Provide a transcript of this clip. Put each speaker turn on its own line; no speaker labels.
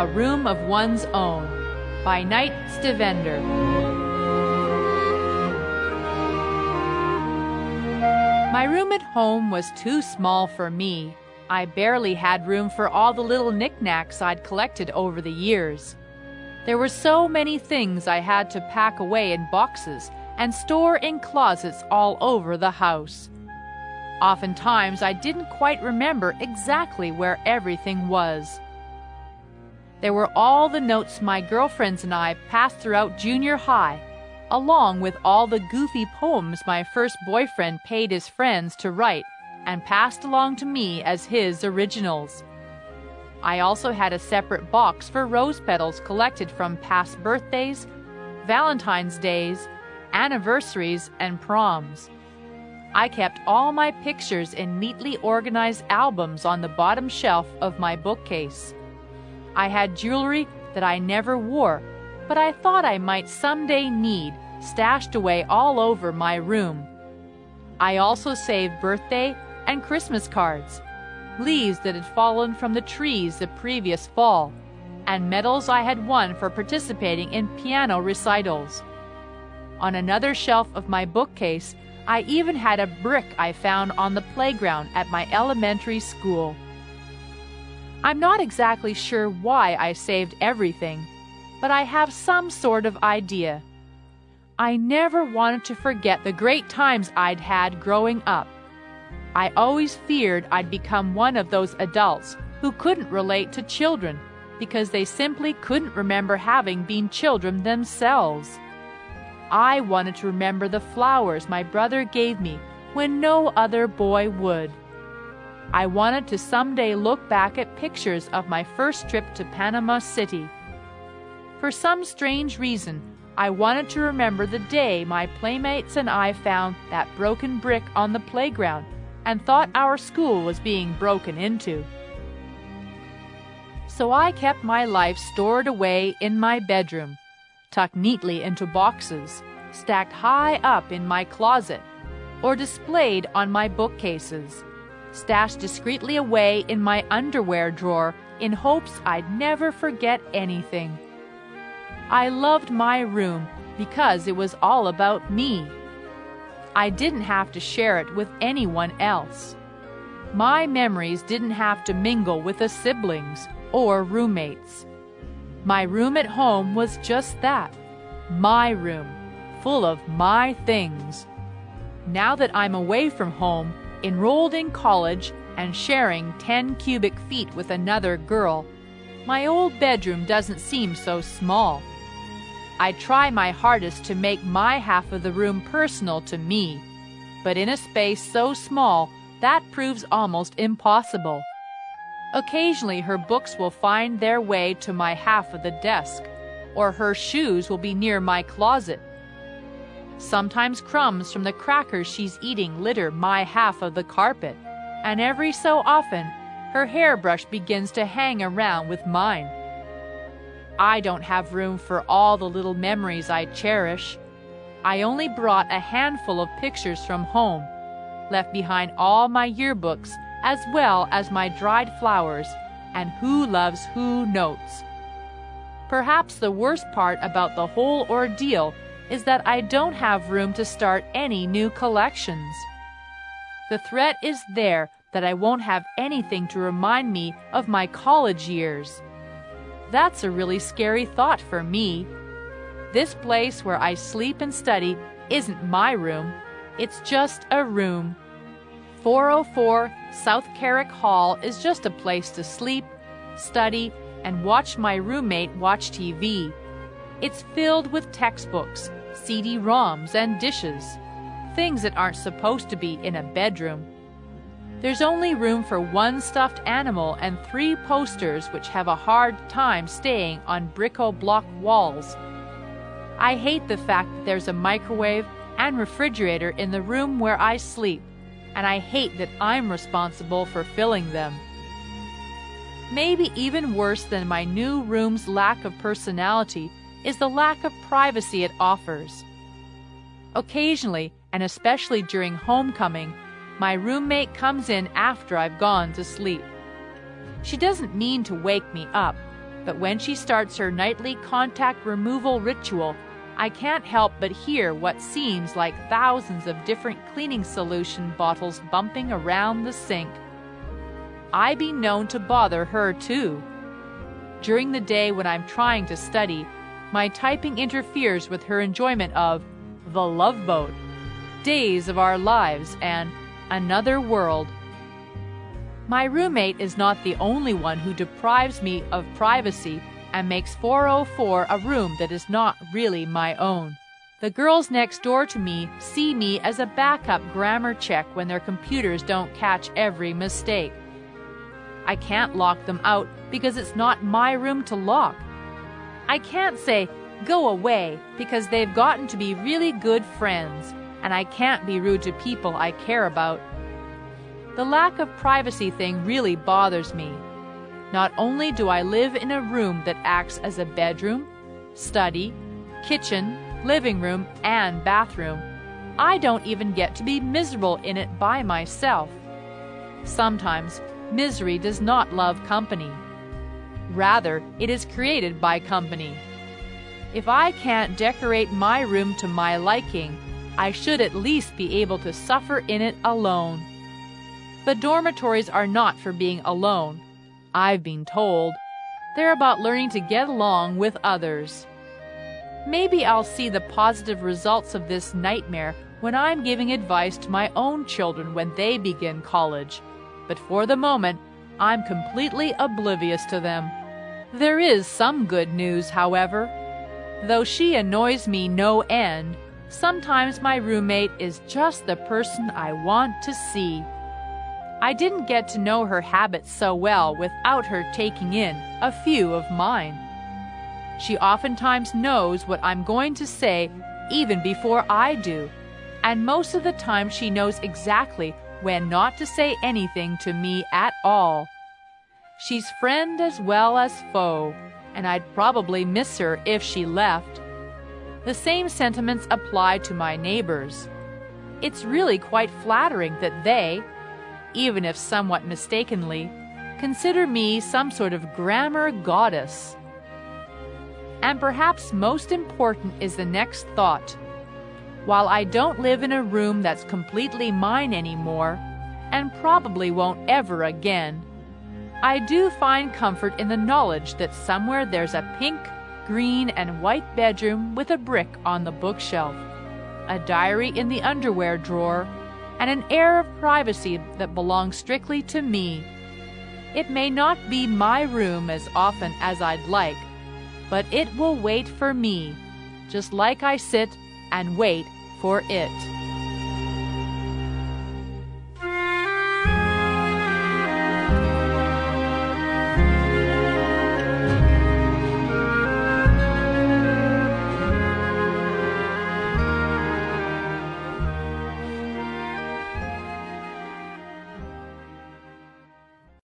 A Room of One's Own by Knight Stevender. My room at home was too small for me. I barely had room for all the little knickknacks I'd collected over the years. There were so many things I had to pack away in boxes and store in closets all over the house. Oftentimes, I didn't quite remember exactly where everything was. There were all the notes my girlfriends and I passed throughout junior high, along with all the goofy poems my first boyfriend paid his friends to write and passed along to me as his originals. I also had a separate box for rose petals collected from past birthdays, Valentine's Days, anniversaries, and proms. I kept all my pictures in neatly organized albums on the bottom shelf of my bookcase. I had jewelry that I never wore, but I thought I might someday need stashed away all over my room. I also saved birthday and Christmas cards, leaves that had fallen from the trees the previous fall, and medals I had won for participating in piano recitals. On another shelf of my bookcase, I even had a brick I found on the playground at my elementary school. I'm not exactly sure why I saved everything, but I have some sort of idea. I never wanted to forget the great times I'd had growing up. I always feared I'd become one of those adults who couldn't relate to children because they simply couldn't remember having been children themselves. I wanted to remember the flowers my brother gave me when no other boy would. I wanted to someday look back at pictures of my first trip to Panama City. For some strange reason, I wanted to remember the day my playmates and I found that broken brick on the playground and thought our school was being broken into. So I kept my life stored away in my bedroom, tucked neatly into boxes, stacked high up in my closet, or displayed on my bookcases, stashed discreetly away in my underwear drawer in hopes I'd never forget anything. I loved my room because it was all about me. I didn't have to share it with anyone else. My memories didn't have to mingle with the siblings or roommates. My room at home was just that my room, full of my things. Now that I'm away from home, enrolled in college, and sharing 10 cubic feet with another girl, my old bedroom doesn't seem so small. I try my hardest to make my half of the room personal to me, but in a space so small, that proves almost impossible. Occasionally, her books will find their way to my half of the desk, or her shoes will be near my closet. Sometimes crumbs from the crackers she's eating litter my half of the carpet, and every so often, her hairbrush begins to hang around with mine. I don't have room for all the little memories I cherish. I only brought a handful of pictures from home, left behind all my yearbooks as well as my dried flowers and who loves who notes. Perhaps the worst part about the whole ordeal is that I don't have room to start any new collections. The threat is there that I won't have anything to remind me of my college years. That's a really scary thought for me. This place where I sleep and study isn't my room, it's just a room. 404 South Carrick Hall is just a place to sleep, study, and watch my roommate watch TV. It's filled with textbooks, CD ROMs, and dishes. Things that aren't supposed to be in a bedroom. There's only room for one stuffed animal and three posters which have a hard time staying on brico block walls. I hate the fact that there's a microwave and refrigerator in the room where I sleep, and I hate that I'm responsible for filling them. Maybe even worse than my new room's lack of personality is the lack of privacy it offers. Occasionally, and especially during homecoming, my roommate comes in after I've gone to sleep. She doesn't mean to wake me up, but when she starts her nightly contact removal ritual, I can't help but hear what seems like thousands of different cleaning solution bottles bumping around the sink. I be known to bother her too. During the day when I'm trying to study, my typing interferes with her enjoyment of The Love Boat, Days of Our Lives, and Another World. My roommate is not the only one who deprives me of privacy and makes 404 a room that is not really my own. The girls next door to me see me as a backup grammar check when their computers don't catch every mistake. I can't lock them out because it's not my room to lock. I can't say, go away, because they've gotten to be really good friends, and I can't be rude to people I care about. The lack of privacy thing really bothers me. Not only do I live in a room that acts as a bedroom, study, kitchen, living room, and bathroom, I don't even get to be miserable in it by myself. Sometimes misery does not love company. Rather, it is created by company. If I can't decorate my room to my liking, I should at least be able to suffer in it alone. But dormitories are not for being alone I've been told. They're about learning to get along with others. Maybe I'll see the positive results of this nightmare when I'm giving advice to my own children when they begin college. But for the moment, I'm completely oblivious to them. There is some good news, however. Though she annoys me no end, sometimes my roommate is just the person I want to see. I didn't get to know her habits so well without her taking in a few of mine. She oftentimes knows what I'm going to say even before I do, and most of the time she knows exactly when not to say anything to me at all. She's friend as well as foe, and I'd probably miss her if she left. The same sentiments apply to my neighbors. It's really quite flattering that they, even if somewhat mistakenly, consider me some sort of grammar goddess. And perhaps most important is the next thought. While I don't live in a room that's completely mine anymore, and probably won't ever again, I do find comfort in the knowledge that somewhere there's a pink, green, and white bedroom with a brick on the bookshelf, a diary in the underwear drawer, and an air of privacy that belongs strictly to me. It may not be my room as often as I'd like, but it will wait for me, just like I sit and wait for it.